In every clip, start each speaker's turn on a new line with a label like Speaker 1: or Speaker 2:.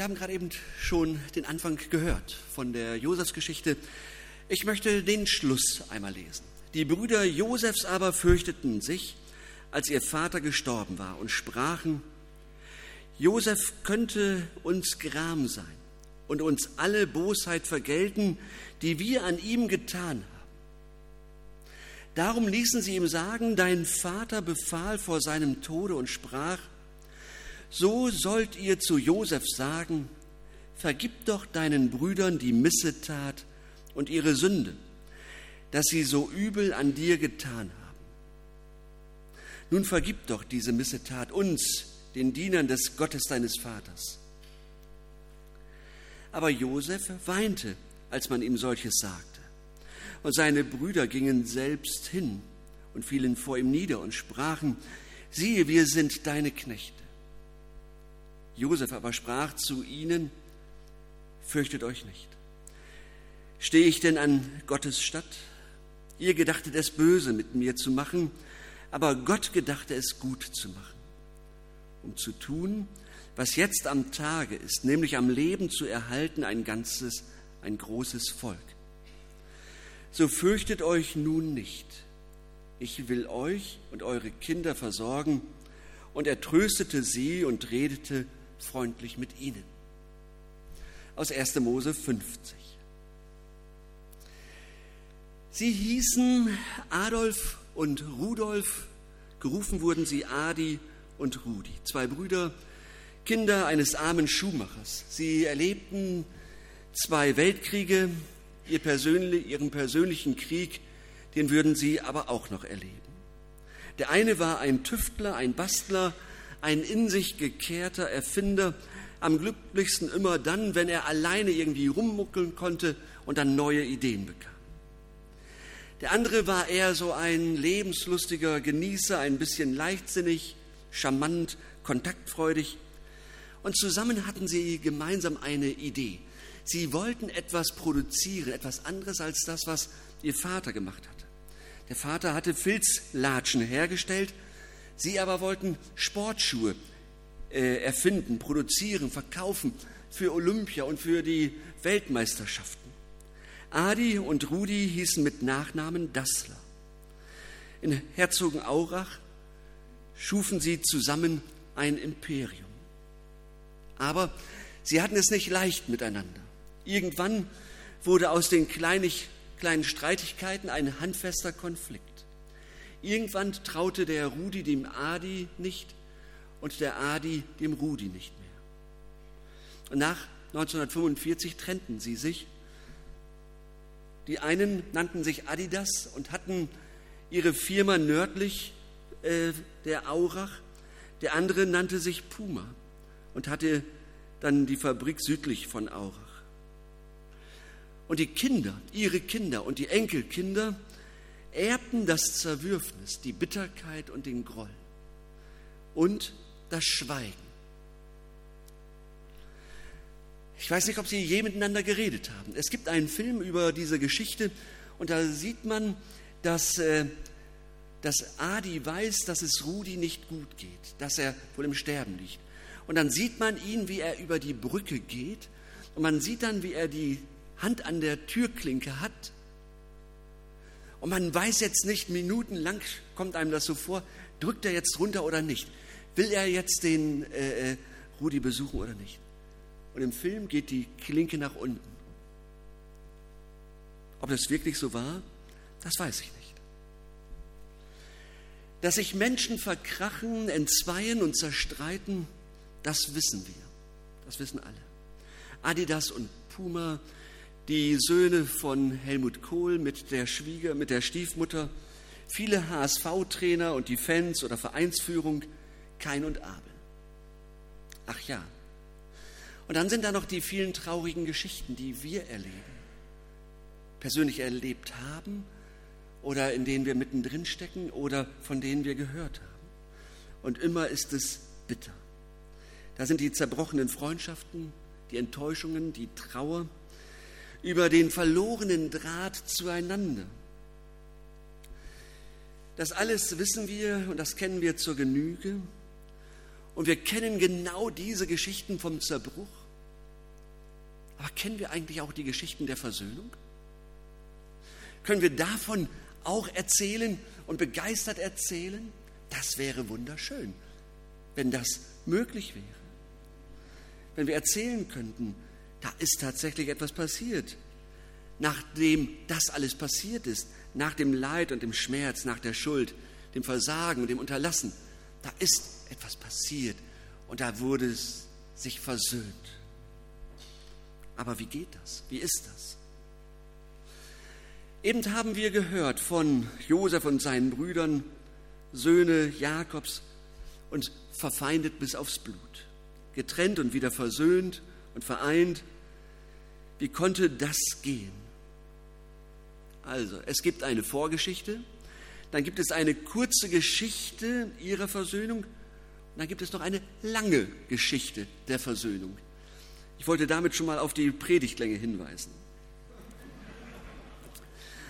Speaker 1: Wir haben gerade eben schon den Anfang gehört von der Josefsgeschichte. Ich möchte den Schluss einmal lesen. Die Brüder Josefs aber fürchteten sich, als ihr Vater gestorben war, und sprachen, Josef könnte uns Gram sein und uns alle Bosheit vergelten, die wir an ihm getan haben. Darum ließen sie ihm sagen, dein Vater befahl vor seinem Tode und sprach, so sollt ihr zu Josef sagen, vergib doch deinen Brüdern die Missetat und ihre Sünde, dass sie so übel an dir getan haben. Nun vergib doch diese Missetat uns, den Dienern des Gottes deines Vaters. Aber Josef weinte, als man ihm solches sagte. Und seine Brüder gingen selbst hin und fielen vor ihm nieder und sprachen, siehe, wir sind deine Knechte. Josef aber sprach zu ihnen, fürchtet euch nicht. Stehe ich denn an Gottes Statt? Ihr gedachtet es böse mit mir zu machen, aber Gott gedachte es gut zu machen, um zu tun, was jetzt am Tage ist, nämlich am Leben zu erhalten ein ganzes, ein großes Volk. So fürchtet euch nun nicht. Ich will euch und eure Kinder versorgen. Und er tröstete sie und redete freundlich mit ihnen. Aus 1. Mose 50. Sie hießen Adolf und Rudolf, gerufen wurden sie Adi und Rudi, zwei Brüder, Kinder eines armen Schuhmachers. Sie erlebten zwei Weltkriege, ihr persönlich, ihren persönlichen Krieg, den würden sie aber auch noch erleben. Der eine war ein Tüftler, ein Bastler, ein in sich gekehrter Erfinder, am glücklichsten immer dann, wenn er alleine irgendwie rummuckeln konnte und dann neue Ideen bekam. Der andere war eher so ein lebenslustiger Genießer, ein bisschen leichtsinnig, charmant, kontaktfreudig. Und zusammen hatten sie gemeinsam eine Idee. Sie wollten etwas produzieren, etwas anderes als das, was ihr Vater gemacht hatte. Der Vater hatte Filzlatschen hergestellt, sie aber wollten Sportschuhe äh, erfinden, produzieren, verkaufen für Olympia und für die Weltmeisterschaften. Adi und Rudi hießen mit Nachnamen Dassler. In Herzogenaurach schufen sie zusammen ein Imperium. Aber sie hatten es nicht leicht miteinander. Irgendwann wurde aus den kleinen Streitigkeiten ein handfester Konflikt. Irgendwann traute der Rudi dem Adi nicht und der Adi dem Rudi nicht mehr. Und nach 1945 trennten sie sich. Die einen nannten sich Adidas und hatten ihre Firma nördlich äh, der Aurach. Der andere nannte sich Puma und hatte dann die Fabrik südlich von Aurach. Und die Kinder, ihre Kinder und die Enkelkinder erbten das Zerwürfnis, die Bitterkeit und den Groll und das Schweigen. Ich weiß nicht, ob Sie je miteinander geredet haben. Es gibt einen Film über diese Geschichte und da sieht man, dass, äh, dass Adi weiß, dass es Rudi nicht gut geht, dass er wohl im Sterben liegt. Und dann sieht man ihn, wie er über die Brücke geht und man sieht dann, wie er die Hand an der Türklinke hat. Und man weiß jetzt nicht, minutenlang kommt einem das so vor, drückt er jetzt runter oder nicht? Will er jetzt den äh, äh, Rudi besuchen oder nicht? Und im Film geht die Klinke nach unten. Ob das wirklich so war, das weiß ich nicht. Dass sich Menschen verkrachen, entzweien und zerstreiten, das wissen wir. Das wissen alle. Adidas und Puma die Söhne von Helmut Kohl mit der Schwieger, mit der Stiefmutter, viele HSV-Trainer und die Fans oder Vereinsführung, Kain und Abel. Ach ja. Und dann sind da noch die vielen traurigen Geschichten, die wir erleben, persönlich erlebt haben oder in denen wir mittendrin stecken oder von denen wir gehört haben. Und immer ist es bitter. Da sind die zerbrochenen Freundschaften, die Enttäuschungen, die Trauer, über den verlorenen Draht zueinander. Das alles wissen wir und das kennen wir zur Genüge. Und wir kennen genau diese Geschichten vom Zerbruch Aber kennen wir eigentlich auch die Geschichten der Versöhnung? Können wir davon auch erzählen und begeistert erzählen? Das wäre wunderschön, wenn das möglich wäre. Wenn wir erzählen könnten, da ist tatsächlich etwas passiert. Nachdem das alles passiert ist, nach dem Leid und dem Schmerz, nach der Schuld, dem Versagen und dem Unterlassen, da ist etwas passiert und da wurde es sich versöhnt. Aber wie geht das? Wie ist das? Eben haben wir gehört von Josef und seinen Brüdern, Söhne Jakobs und verfeindet bis aufs Blut, getrennt und wieder versöhnt und vereint. Wie konnte das gehen? Also, es gibt eine Vorgeschichte, dann gibt es eine kurze Geschichte ihrer Versöhnung und dann gibt es noch eine lange Geschichte der Versöhnung. Ich wollte damit schon mal auf die Predigtlänge hinweisen.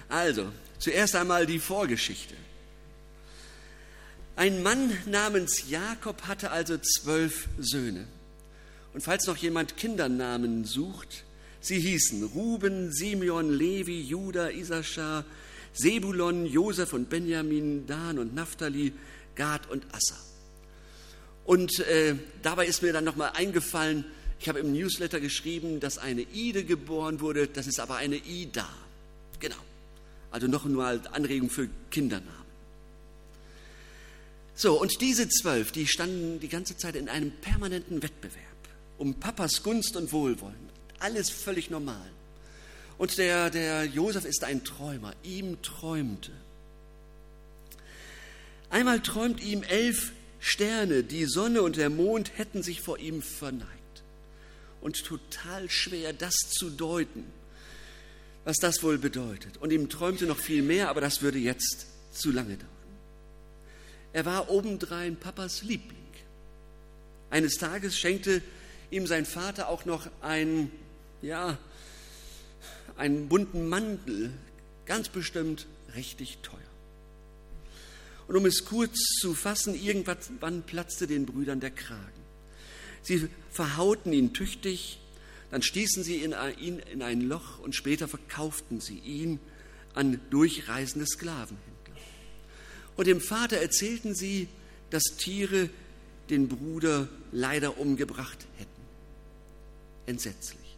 Speaker 1: Also, zuerst einmal die Vorgeschichte. Ein Mann namens Jakob hatte also zwölf Söhne. Und falls noch jemand Kindernamen sucht, sie hießen Ruben, Simeon, Levi, Judah, Isaschar, Sebulon, Josef und Benjamin, Dan und Naphtali, Gad und Assa. Und äh, dabei ist mir dann nochmal eingefallen, ich habe im Newsletter geschrieben, dass eine Ide geboren wurde, das ist aber eine Ida. Genau. Also noch nur als Anregung für Kindernamen. So, und diese zwölf, die standen die ganze Zeit in einem permanenten Wettbewerb um Papas Gunst und Wohlwollen. Alles völlig normal. Und der, der Josef ist ein Träumer. Ihm träumte. Einmal träumt ihm elf Sterne, die Sonne und der Mond hätten sich vor ihm verneigt. Und total schwer, das zu deuten was das wohl bedeutet. Und ihm träumte noch viel mehr, aber das würde jetzt zu lange dauern. Er war obendrein Papas Liebling. Eines Tages schenkte ihm sein Vater auch noch einen, ja, einen bunten Mantel, ganz bestimmt richtig teuer. Und um es kurz zu fassen, irgendwann platzte den Brüdern der Kragen. Sie verhauten ihn tüchtig, dann stießen sie ihn in ein Loch und später verkauften sie ihn an durchreisende Sklavenhändler. Und dem Vater erzählten sie, dass Tiere den Bruder leider umgebracht hätten. Entsetzlich.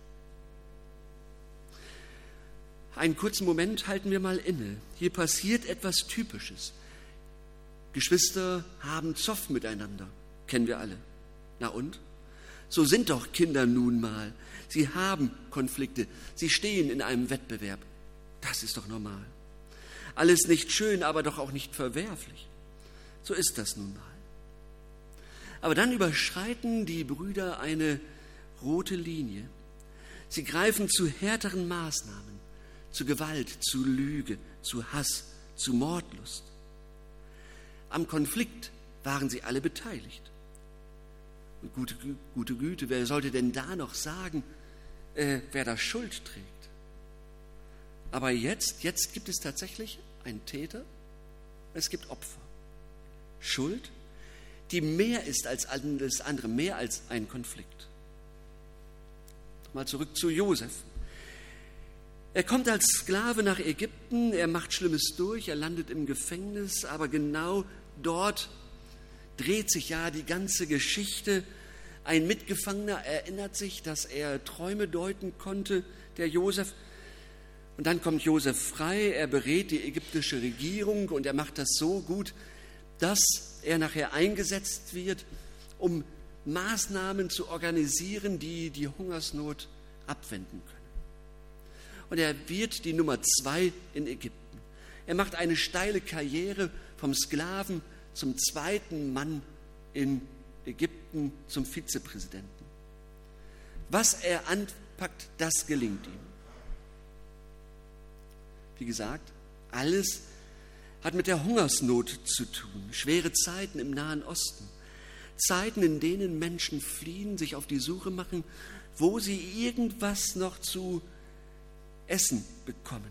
Speaker 1: Einen kurzen Moment halten wir mal inne. Hier passiert etwas Typisches. Geschwister haben Zoff miteinander, kennen wir alle. Na und? So sind doch Kinder nun mal. Sie haben Konflikte. Sie stehen in einem Wettbewerb. Das ist doch normal. Alles nicht schön, aber doch auch nicht verwerflich. So ist das nun mal. Aber dann überschreiten die Brüder eine rote Linie. Sie greifen zu härteren Maßnahmen, zu Gewalt, zu Lüge, zu Hass, zu Mordlust. Am Konflikt waren sie alle beteiligt. Und gute, gute Güte, wer sollte denn da noch sagen, äh, wer da Schuld trägt? Aber jetzt, jetzt gibt es tatsächlich einen Täter, es gibt Opfer. Schuld, die mehr ist als alles andere, mehr als ein Konflikt. Mal zurück zu Josef. Er kommt als Sklave nach Ägypten, er macht Schlimmes durch, er landet im Gefängnis, aber genau dort dreht sich ja die ganze Geschichte. Ein Mitgefangener erinnert sich, dass er Träume deuten konnte, der Josef. Und dann kommt Josef frei, er berät die ägyptische Regierung und er macht das so gut, dass er nachher eingesetzt wird, um Maßnahmen zu organisieren, die die Hungersnot abwenden können. Und er wird die Nummer zwei in Ägypten. Er macht eine steile Karriere vom Sklaven zum zweiten Mann in Ägypten zum Vizepräsidenten. Was er anpackt, das gelingt ihm. Wie gesagt, alles hat mit der Hungersnot zu tun, schwere Zeiten im Nahen Osten, Zeiten, in denen Menschen fliehen, sich auf die Suche machen, wo sie irgendwas noch zu essen bekommen.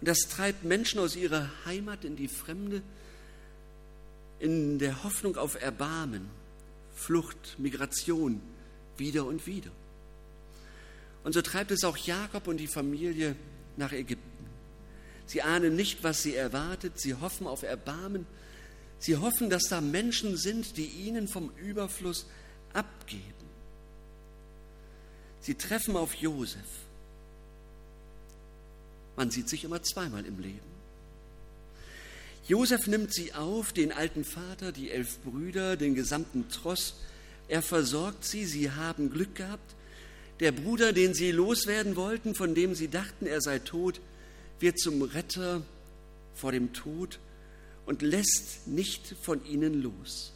Speaker 1: Und das treibt Menschen aus ihrer Heimat in die Fremde, in der Hoffnung auf Erbarmen, Flucht, Migration wieder und wieder. Und so treibt es auch Jakob und die Familie nach Ägypten. Sie ahnen nicht, was sie erwartet. Sie hoffen auf Erbarmen. Sie hoffen, dass da Menschen sind, die ihnen vom Überfluss abgeben. Sie treffen auf Josef. Man sieht sich immer zweimal im Leben. Josef nimmt sie auf, den alten Vater, die elf Brüder, den gesamten Tross. Er versorgt sie, sie haben Glück gehabt. Der Bruder, den sie loswerden wollten, von dem sie dachten, er sei tot, wird zum Retter vor dem Tod und lässt nicht von ihnen los.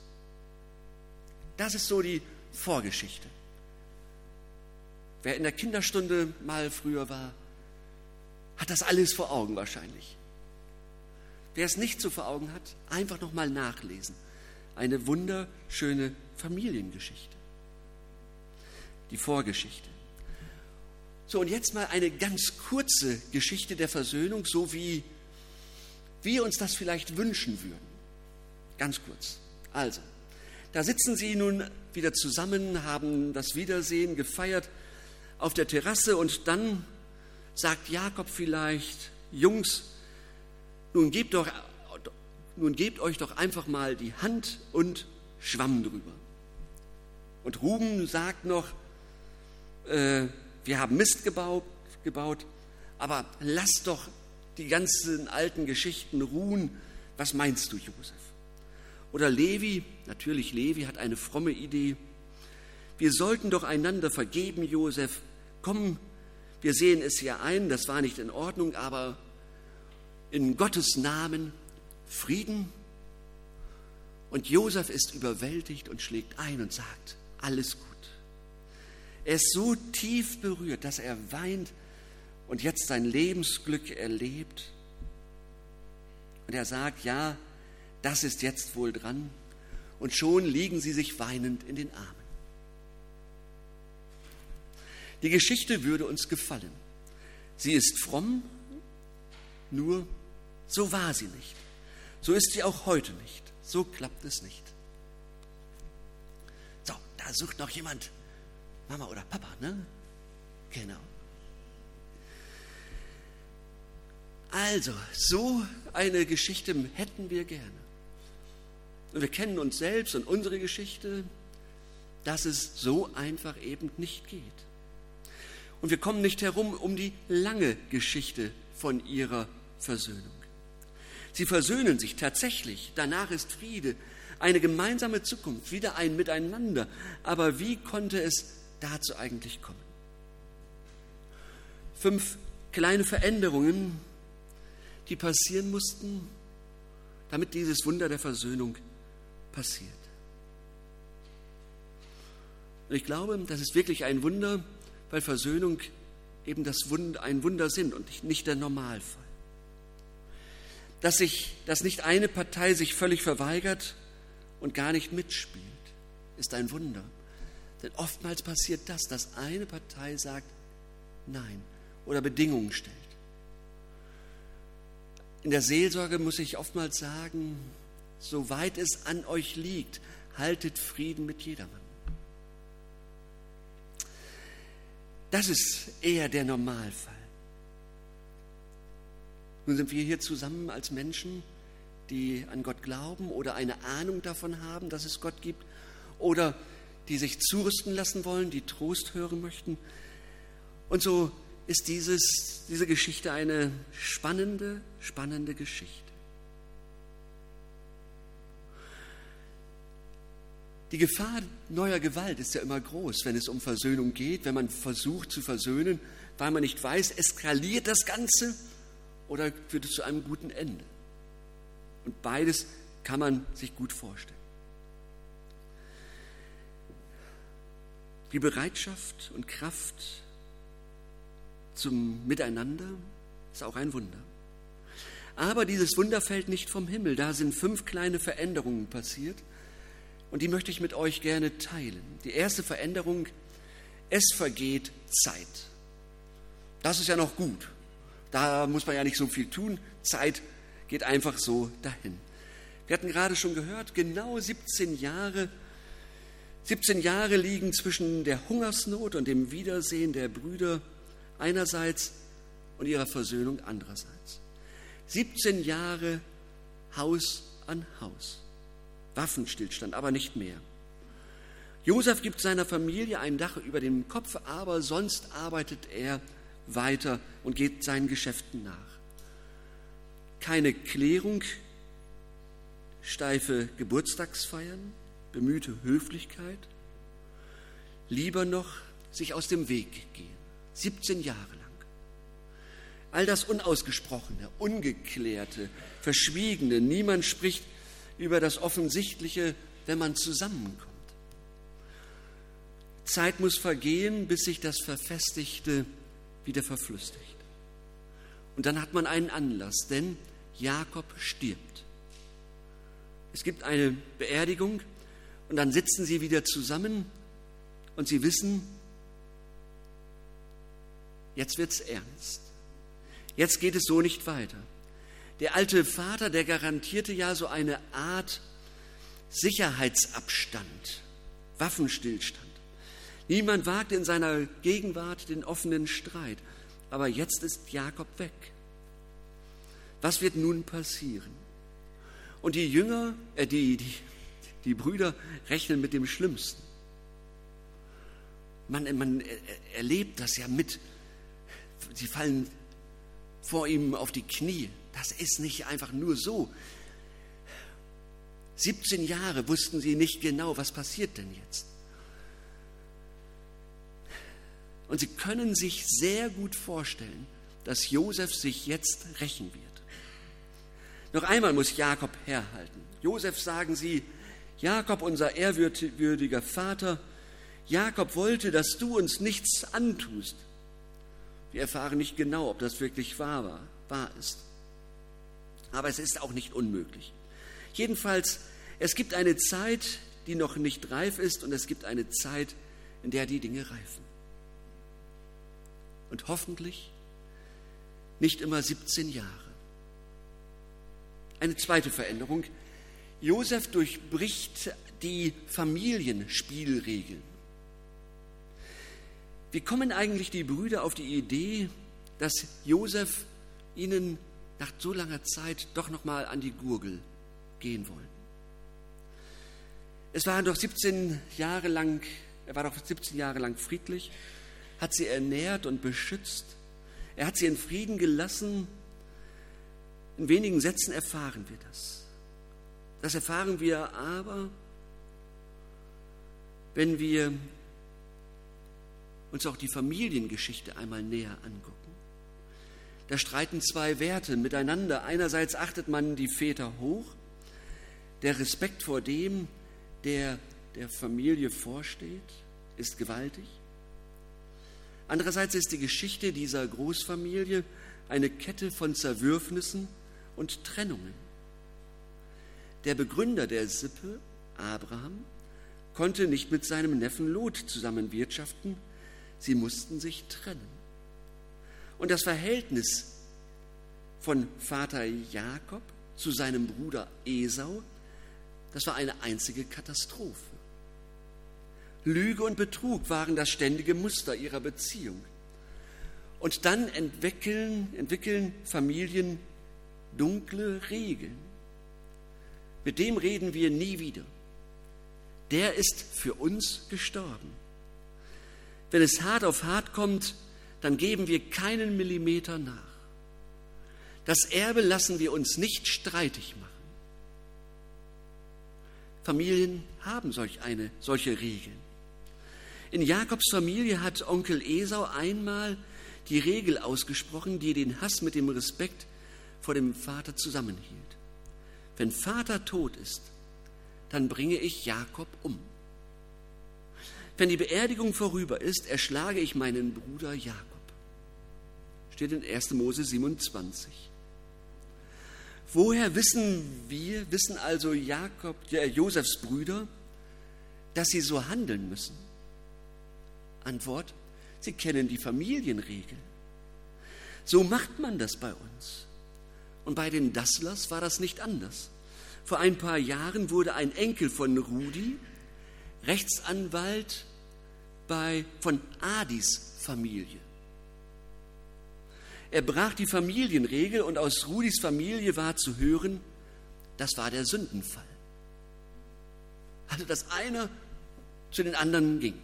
Speaker 1: Das ist so die Vorgeschichte. Wer in der Kinderstunde mal früher war, hat das alles vor Augen wahrscheinlich. Wer es nicht so vor Augen hat, einfach nochmal nachlesen. Eine wunderschöne Familiengeschichte. Die Vorgeschichte. So, und jetzt mal eine ganz kurze Geschichte der Versöhnung, so wie wir uns das vielleicht wünschen würden. Ganz kurz. Also, da sitzen sie nun wieder zusammen, haben das Wiedersehen gefeiert auf der Terrasse und dann sagt Jakob vielleicht, Jungs, nun gebt, doch, nun gebt euch doch einfach mal die Hand und Schwamm drüber. Und Ruben sagt noch, äh, wir haben Mist gebaut, gebaut, aber lass doch die ganzen alten Geschichten ruhen. Was meinst du, Josef? Oder Levi, natürlich Levi hat eine fromme Idee. Wir sollten doch einander vergeben, Josef. Komm, wir sehen es ja ein, das war nicht in Ordnung, aber in Gottes Namen Frieden. Und Josef ist überwältigt und schlägt ein und sagt, alles gut. Er ist so tief berührt, dass er weint und jetzt sein Lebensglück erlebt. Und er sagt, ja, das ist jetzt wohl dran. Und schon liegen sie sich weinend in den Armen. Die Geschichte würde uns gefallen. Sie ist fromm, nur so war sie nicht. So ist sie auch heute nicht. So klappt es nicht. So, da sucht noch jemand Mama oder Papa, ne? Genau. Also, so eine Geschichte hätten wir gerne. Und wir kennen uns selbst und unsere Geschichte, dass es so einfach eben nicht geht. Und wir kommen nicht herum um die lange Geschichte von ihrer Versöhnung. Sie versöhnen sich tatsächlich. Danach ist Friede, eine gemeinsame Zukunft, wieder ein Miteinander. Aber wie konnte es dazu eigentlich kommen? Fünf kleine Veränderungen, die passieren mussten, damit dieses Wunder der Versöhnung passiert. Und ich glaube, das ist wirklich ein Wunder, weil Versöhnung eben das Wunder, ein Wunder sind und nicht der Normalfall dass, sich, dass nicht eine Partei sich völlig verweigert und gar nicht mitspielt, ist ein Wunder. Denn oftmals passiert das, dass eine Partei sagt Nein oder Bedingungen stellt. In der Seelsorge muss ich oftmals sagen, soweit es an euch liegt, haltet Frieden mit jedermann. Das ist eher der Normalfall. Nun sind wir hier zusammen als Menschen, die an Gott glauben oder eine Ahnung davon haben, dass es Gott gibt oder die sich zurüsten lassen wollen, die Trost hören möchten. Und so ist dieses, diese Geschichte eine spannende, spannende Geschichte. Die Gefahr neuer Gewalt ist ja immer groß, wenn es um Versöhnung geht, wenn man versucht zu versöhnen, weil man nicht weiß, eskaliert das Ganze oder führt es zu einem guten Ende? Und beides kann man sich gut vorstellen. Die Bereitschaft und Kraft zum Miteinander ist auch ein Wunder. Aber dieses Wunder fällt nicht vom Himmel. Da sind fünf kleine Veränderungen passiert und die möchte ich mit euch gerne teilen. Die erste Veränderung, es vergeht Zeit. Das ist ja noch gut. Da muss man ja nicht so viel tun. Zeit geht einfach so dahin. Wir hatten gerade schon gehört, genau 17 Jahre 17 Jahre liegen zwischen der Hungersnot und dem Wiedersehen der Brüder einerseits und ihrer Versöhnung andererseits. 17 Jahre Haus an Haus. Waffenstillstand, aber nicht mehr. Josef gibt seiner Familie ein Dach über dem Kopf, aber sonst arbeitet er weiter und geht seinen Geschäften nach. Keine Klärung, steife Geburtstagsfeiern, bemühte Höflichkeit, lieber noch sich aus dem Weg gehen. 17 Jahre lang. All das Unausgesprochene, Ungeklärte, Verschwiegene, niemand spricht über das Offensichtliche, wenn man zusammenkommt. Zeit muss vergehen, bis sich das Verfestigte wieder verflüssigt. Und dann hat man einen Anlass, denn Jakob stirbt. Es gibt eine Beerdigung und dann sitzen sie wieder zusammen und sie wissen, jetzt wird es ernst. Jetzt geht es so nicht weiter. Der alte Vater, der garantierte ja so eine Art Sicherheitsabstand, Waffenstillstand. Niemand wagt in seiner Gegenwart den offenen Streit. Aber jetzt ist Jakob weg. Was wird nun passieren? Und die Jünger, äh, die, die, die Brüder rechnen mit dem Schlimmsten. Man, man erlebt das ja mit. Sie fallen vor ihm auf die Knie. Das ist nicht einfach nur so. 17 Jahre wussten sie nicht genau, was passiert denn jetzt. Und sie können sich sehr gut vorstellen, dass Josef sich jetzt rächen wird. Noch einmal muss Jakob herhalten. Josef sagen sie, Jakob, unser ehrwürdiger Vater, Jakob wollte, dass du uns nichts antust. Wir erfahren nicht genau, ob das wirklich wahr war, wahr ist. Aber es ist auch nicht unmöglich. Jedenfalls, es gibt eine Zeit, die noch nicht reif ist und es gibt eine Zeit, in der die Dinge reifen. Und hoffentlich nicht immer 17 Jahre. Eine zweite Veränderung. Josef durchbricht die Familienspielregeln. Wie kommen eigentlich die Brüder auf die Idee, dass Josef ihnen nach so langer Zeit doch noch mal an die Gurgel gehen wollen? Es war doch 17 Jahre lang, er war doch 17 Jahre lang friedlich, hat sie ernährt und beschützt. Er hat sie in Frieden gelassen. In wenigen Sätzen erfahren wir das. Das erfahren wir aber, wenn wir uns auch die Familiengeschichte einmal näher angucken. Da streiten zwei Werte miteinander. Einerseits achtet man die Väter hoch, der Respekt vor dem, der der Familie vorsteht, ist gewaltig. Andererseits ist die Geschichte dieser Großfamilie eine Kette von Zerwürfnissen und Trennungen. Der Begründer der Sippe, Abraham, konnte nicht mit seinem Neffen Lot zusammen wirtschaften, sie mussten sich trennen. Und das Verhältnis von Vater Jakob zu seinem Bruder Esau, das war eine einzige Katastrophe. Lüge und Betrug waren das ständige Muster ihrer Beziehung. Und dann entwickeln, entwickeln Familien dunkle Regeln. Mit dem reden wir nie wieder. Der ist für uns gestorben. Wenn es hart auf hart kommt, dann geben wir keinen Millimeter nach. Das Erbe lassen wir uns nicht streitig machen. Familien haben solch eine, solche Regeln. In Jakobs Familie hat Onkel Esau einmal die Regel ausgesprochen, die den Hass mit dem Respekt vor dem Vater zusammenhielt. Wenn Vater tot ist, dann bringe ich Jakob um. Wenn die Beerdigung vorüber ist, erschlage ich meinen Bruder Jakob. Steht in 1. Mose 27. Woher wissen wir, wissen also Jakob, äh, Josefs Brüder, dass sie so handeln müssen? Antwort, Sie kennen die Familienregel. So macht man das bei uns. Und bei den Dasslers war das nicht anders. Vor ein paar Jahren wurde ein Enkel von Rudi Rechtsanwalt bei, von Adis Familie. Er brach die Familienregel und aus Rudis Familie war zu hören, das war der Sündenfall. Also dass einer zu den anderen ging.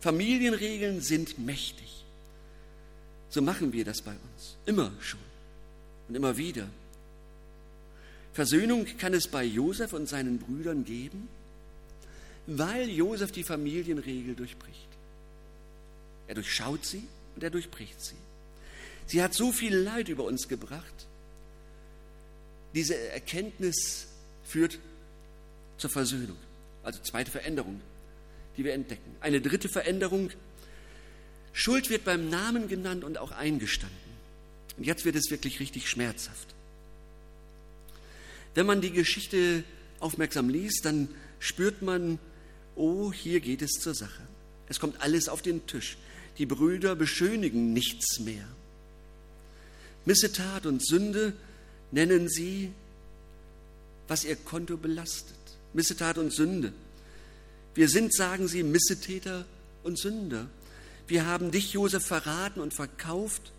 Speaker 1: Familienregeln sind mächtig. So machen wir das bei uns. Immer schon und immer wieder. Versöhnung kann es bei Josef und seinen Brüdern geben, weil Josef die Familienregel durchbricht. Er durchschaut sie und er durchbricht sie. Sie hat so viel Leid über uns gebracht. Diese Erkenntnis führt zur Versöhnung, also zweite Veränderung, die wir entdecken. Eine dritte Veränderung, Schuld wird beim Namen genannt und auch eingestanden. Und jetzt wird es wirklich richtig schmerzhaft. Wenn man die Geschichte aufmerksam liest, dann spürt man, oh, hier geht es zur Sache. Es kommt alles auf den Tisch. Die Brüder beschönigen nichts mehr. Missetat und Sünde nennen sie, was ihr Konto belastet. Missetat und Sünde. Wir sind, sagen sie, Missetäter und Sünder. Wir haben dich, Josef, verraten und verkauft,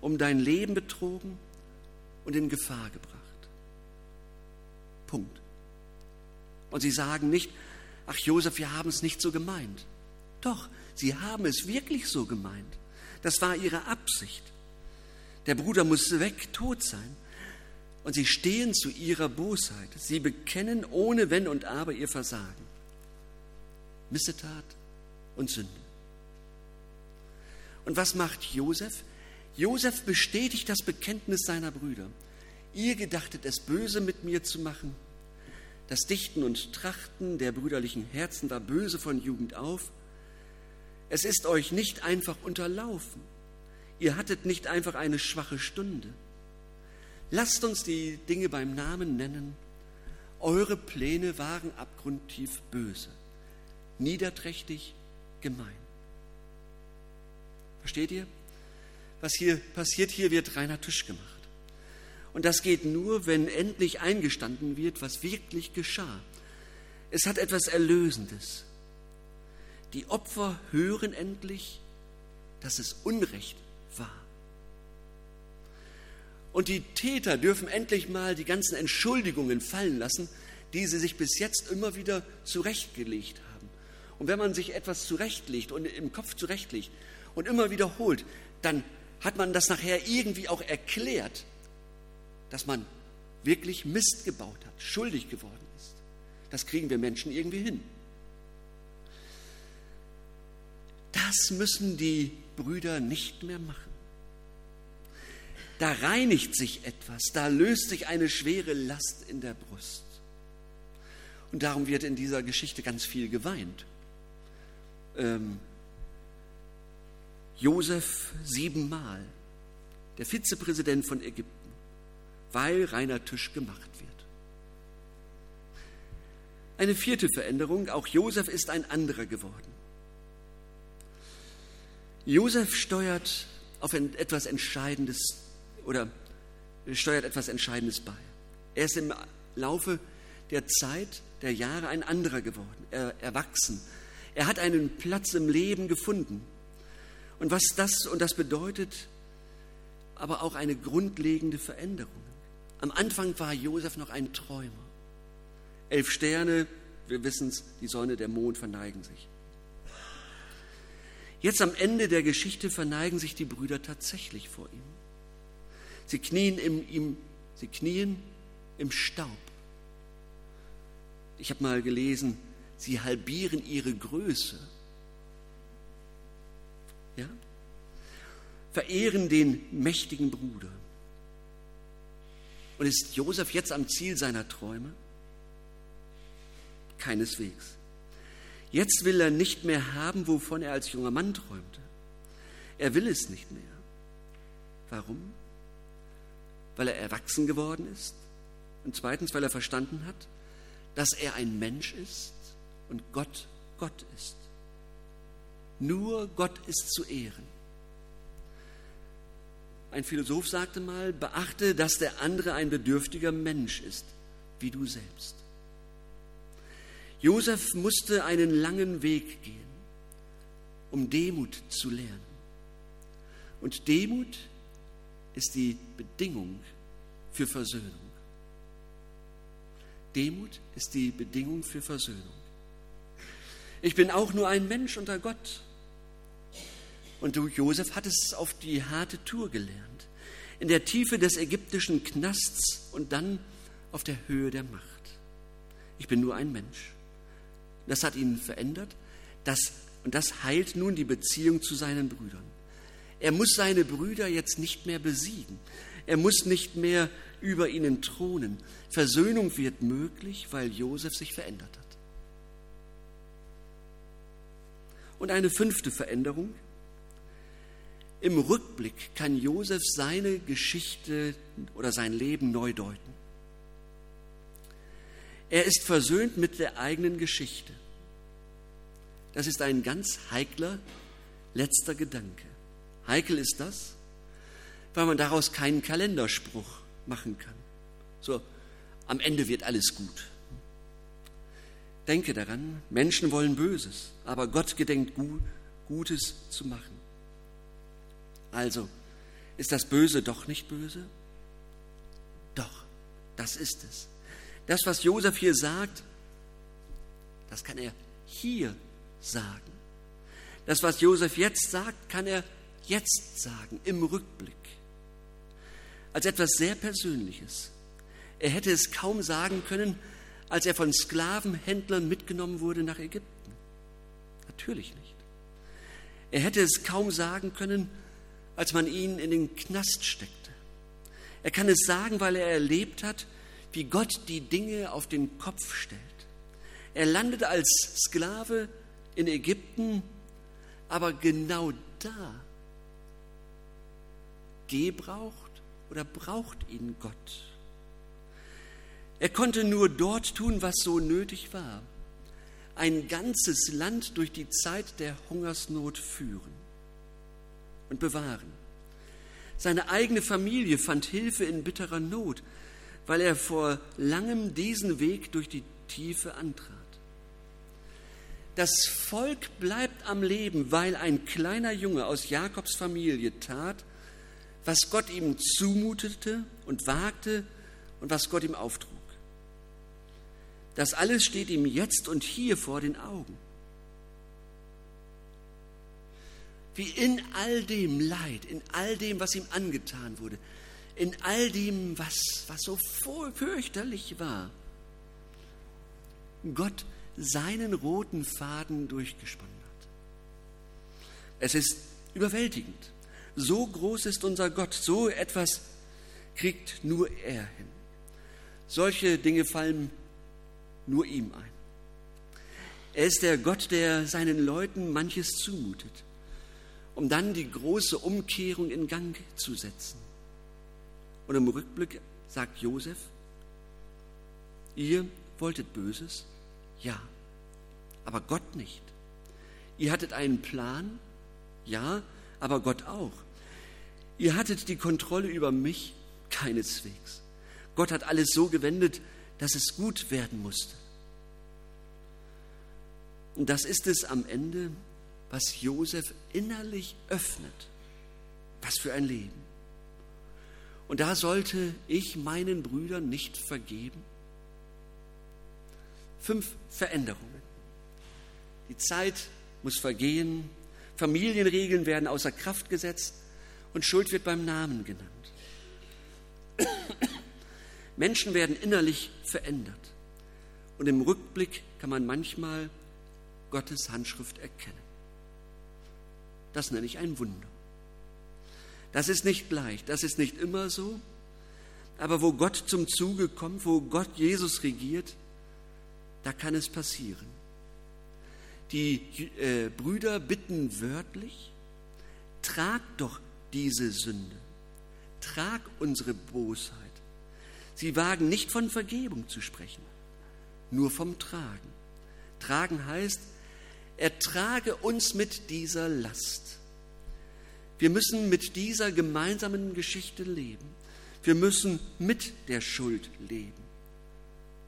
Speaker 1: um dein Leben betrogen und in Gefahr gebracht. Punkt. Und sie sagen nicht, ach Josef, wir haben es nicht so gemeint. Doch, sie haben es wirklich so gemeint. Das war ihre Absicht. Der Bruder musste weg, tot sein. Und sie stehen zu ihrer Bosheit. Sie bekennen ohne Wenn und Aber ihr Versagen. Missetat und Sünde. Und was macht Josef? Josef bestätigt das Bekenntnis seiner Brüder. Ihr gedachtet es böse mit mir zu machen. Das Dichten und Trachten der brüderlichen Herzen war böse von Jugend auf. Es ist euch nicht einfach unterlaufen. Ihr hattet nicht einfach eine schwache Stunde. Lasst uns die Dinge beim Namen nennen. Eure Pläne waren abgrundtief böse, niederträchtig, gemein. Versteht ihr? Was hier passiert, hier wird reiner Tisch gemacht. Und das geht nur, wenn endlich eingestanden wird, was wirklich geschah. Es hat etwas Erlösendes. Die Opfer hören endlich, dass es Unrecht war. Und die Täter dürfen endlich mal die ganzen Entschuldigungen fallen lassen, die sie sich bis jetzt immer wieder zurechtgelegt haben. Und wenn man sich etwas zurechtlegt und im Kopf zurechtlegt und immer wiederholt, dann hat man das nachher irgendwie auch erklärt, dass man wirklich Mist gebaut hat, schuldig geworden ist. Das kriegen wir Menschen irgendwie hin. Das müssen die Brüder nicht mehr machen. Da reinigt sich etwas, da löst sich eine schwere Last in der Brust. Und darum wird in dieser Geschichte ganz viel geweint. Ähm, Josef siebenmal, der Vizepräsident von Ägypten weil reiner Tisch gemacht wird. Eine vierte Veränderung, auch Josef ist ein anderer geworden. Josef steuert auf etwas Entscheidendes oder steuert etwas Entscheidendes bei. Er ist im Laufe der Zeit, der Jahre ein anderer geworden, er, erwachsen. Er hat einen Platz im Leben gefunden. Und was das und das bedeutet, aber auch eine grundlegende Veränderung. Am Anfang war Josef noch ein Träumer. Elf Sterne, wir wissen es, die Sonne, der Mond verneigen sich. Jetzt am Ende der Geschichte verneigen sich die Brüder tatsächlich vor ihm. Sie knien im, ihm, sie knien im Staub. Ich habe mal gelesen, sie halbieren ihre Größe. Ja? Verehren den mächtigen Bruder. Und ist Josef jetzt am Ziel seiner Träume? Keineswegs. Jetzt will er nicht mehr haben, wovon er als junger Mann träumte. Er will es nicht mehr. Warum? Weil er erwachsen geworden ist und zweitens, weil er verstanden hat, dass er ein Mensch ist und Gott Gott ist. Nur Gott ist zu ehren. Ein Philosoph sagte mal, beachte, dass der andere ein bedürftiger Mensch ist, wie du selbst. Josef musste einen langen Weg gehen, um Demut zu lernen. Und Demut ist die Bedingung für Versöhnung. Demut ist die Bedingung für Versöhnung. Ich bin auch nur ein Mensch unter Gott. Und du, Josef, hat es auf die harte Tour gelernt. In der Tiefe des ägyptischen Knasts und dann auf der Höhe der Macht. Ich bin nur ein Mensch. Das hat ihn verändert. Das, und das heilt nun die Beziehung zu seinen Brüdern. Er muss seine Brüder jetzt nicht mehr besiegen. Er muss nicht mehr über ihnen thronen. Versöhnung wird möglich, weil Josef sich verändert hat. Und eine fünfte Veränderung. Im Rückblick kann Josef seine Geschichte oder sein Leben neu deuten. Er ist versöhnt mit der eigenen Geschichte. Das ist ein ganz heikler letzter Gedanke. Heikel ist das, weil man daraus keinen Kalenderspruch machen kann. So, am Ende wird alles gut. Denke daran, Menschen wollen Böses, aber Gott gedenkt Gutes zu machen. Also, ist das Böse doch nicht böse? Doch, das ist es. Das, was Josef hier sagt, das kann er hier sagen. Das, was Josef jetzt sagt, kann er jetzt sagen, im Rückblick. Als etwas sehr Persönliches. Er hätte es kaum sagen können, als er von Sklavenhändlern mitgenommen wurde nach Ägypten. Natürlich nicht. Er hätte es kaum sagen können, als man ihn in den Knast steckte. Er kann es sagen, weil er erlebt hat, wie Gott die Dinge auf den Kopf stellt. Er landete als Sklave in Ägypten, aber genau da gebraucht oder braucht ihn Gott. Er konnte nur dort tun, was so nötig war. Ein ganzes Land durch die Zeit der Hungersnot führen und bewahren. Seine eigene Familie fand Hilfe in bitterer Not, weil er vor langem diesen Weg durch die Tiefe antrat. Das Volk bleibt am Leben, weil ein kleiner Junge aus Jakobs Familie tat, was Gott ihm zumutete und wagte und was Gott ihm auftrug. Das alles steht ihm jetzt und hier vor den Augen. Wie in all dem Leid, in all dem, was ihm angetan wurde, in all dem, was, was so fürchterlich war, Gott seinen roten Faden durchgespannt hat. Es ist überwältigend. So groß ist unser Gott, so etwas kriegt nur er hin. Solche Dinge fallen nur ihm ein. Er ist der Gott, der seinen Leuten manches zumutet, um dann die große Umkehrung in Gang zu setzen. Und im Rückblick sagt Josef, ihr wolltet Böses? Ja, aber Gott nicht. Ihr hattet einen Plan? Ja, aber Gott auch. Ihr hattet die Kontrolle über mich? Keineswegs. Gott hat alles so gewendet, dass es gut werden musste. Und das ist es am Ende, was Josef innerlich öffnet. Was für ein Leben. Und da sollte ich meinen Brüdern nicht vergeben. Fünf Veränderungen. Die Zeit muss vergehen, Familienregeln werden außer Kraft gesetzt und Schuld wird beim Namen genannt. Menschen werden innerlich verändert. Und im Rückblick kann man manchmal Gottes Handschrift erkennen. Das nenne ich ein Wunder. Das ist nicht leicht, das ist nicht immer so, aber wo Gott zum Zuge kommt, wo Gott Jesus regiert, da kann es passieren. Die äh, Brüder bitten wörtlich, trag doch diese Sünde, trag unsere Bosheit. Sie wagen nicht von Vergebung zu sprechen, nur vom Tragen. Tragen heißt, ertrage uns mit dieser Last. Wir müssen mit dieser gemeinsamen Geschichte leben. Wir müssen mit der Schuld leben.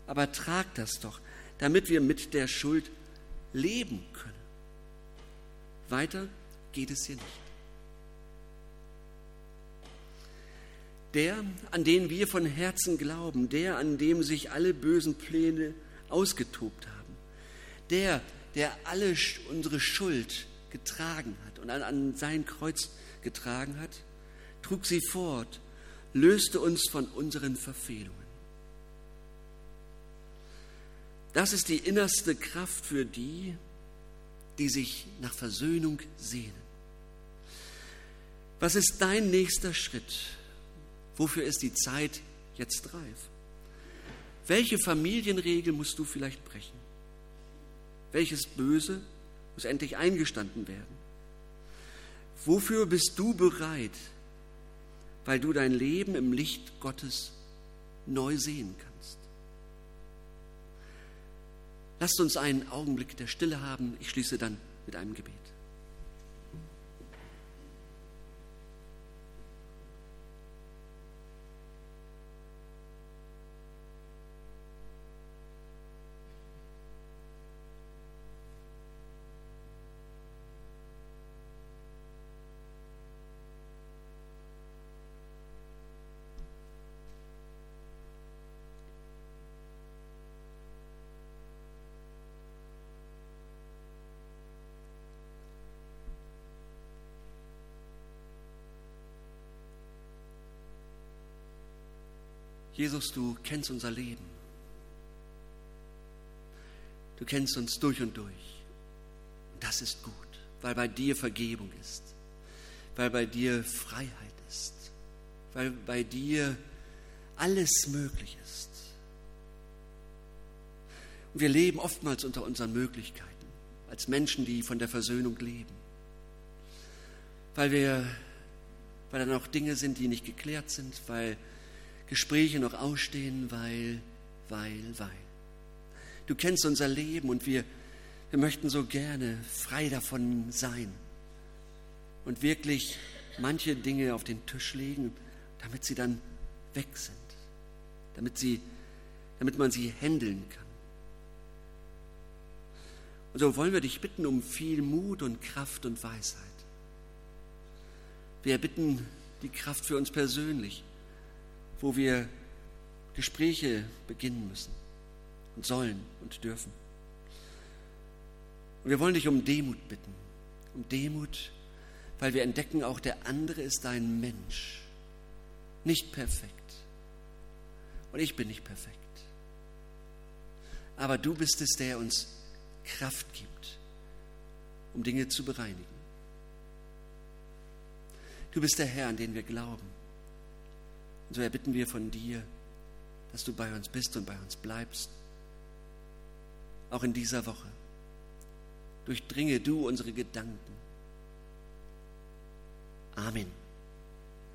Speaker 1: Aber trag das doch damit wir mit der Schuld leben können. Weiter geht es hier nicht. Der, an den wir von Herzen glauben, der, an dem sich alle bösen Pläne ausgetobt haben, der, der alle unsere Schuld getragen hat und an, sein Kreuz getragen hat, trug sie fort, löste uns von unseren Verfehlungen. Das ist die innerste Kraft für die, die sich nach Versöhnung sehnen. Was ist dein nächster Schritt? Wofür ist die Zeit jetzt reif? Welche Familienregel musst du vielleicht brechen? Welches Böse muss endlich eingestanden werden? Wofür bist du bereit, weil du dein Leben im Licht Gottes neu sehen kannst? Lasst uns einen Augenblick der Stille haben. Ich schließe dann mit einem Gebet. Jesus, du kennst unser Leben. Du kennst uns durch und durch. Und das ist gut, weil bei dir Vergebung ist, weil bei dir Freiheit ist, weil bei dir alles möglich ist. Und wir leben oftmals unter unseren Möglichkeiten, als Menschen, die von der Versöhnung leben. Weil wir, weil da noch Dinge sind, die nicht geklärt sind, weil Gespräche noch ausstehen, weil, weil, weil. Du kennst unser Leben und wir, wir möchten so gerne frei davon sein und wirklich manche Dinge auf den Tisch legen, damit sie dann weg sind, damit, sie, damit man sie handeln kann. Und so wollen wir dich bitten um viel Mut und Kraft und Weisheit. Wir bitten die Kraft für uns persönlich wo wir Gespräche beginnen müssen und sollen und dürfen. Und wir wollen dich um Demut bitten, um Demut, weil wir entdecken, auch der andere ist ein Mensch, nicht perfekt. Und ich bin nicht perfekt. Aber du bist es, der uns Kraft gibt, um Dinge zu bereinigen. Du bist der Herr, an den wir glauben. Und so erbitten wir von dir, dass du bei uns bist und bei uns bleibst. Auch in dieser Woche. Durchdringe du unsere Gedanken. Amen.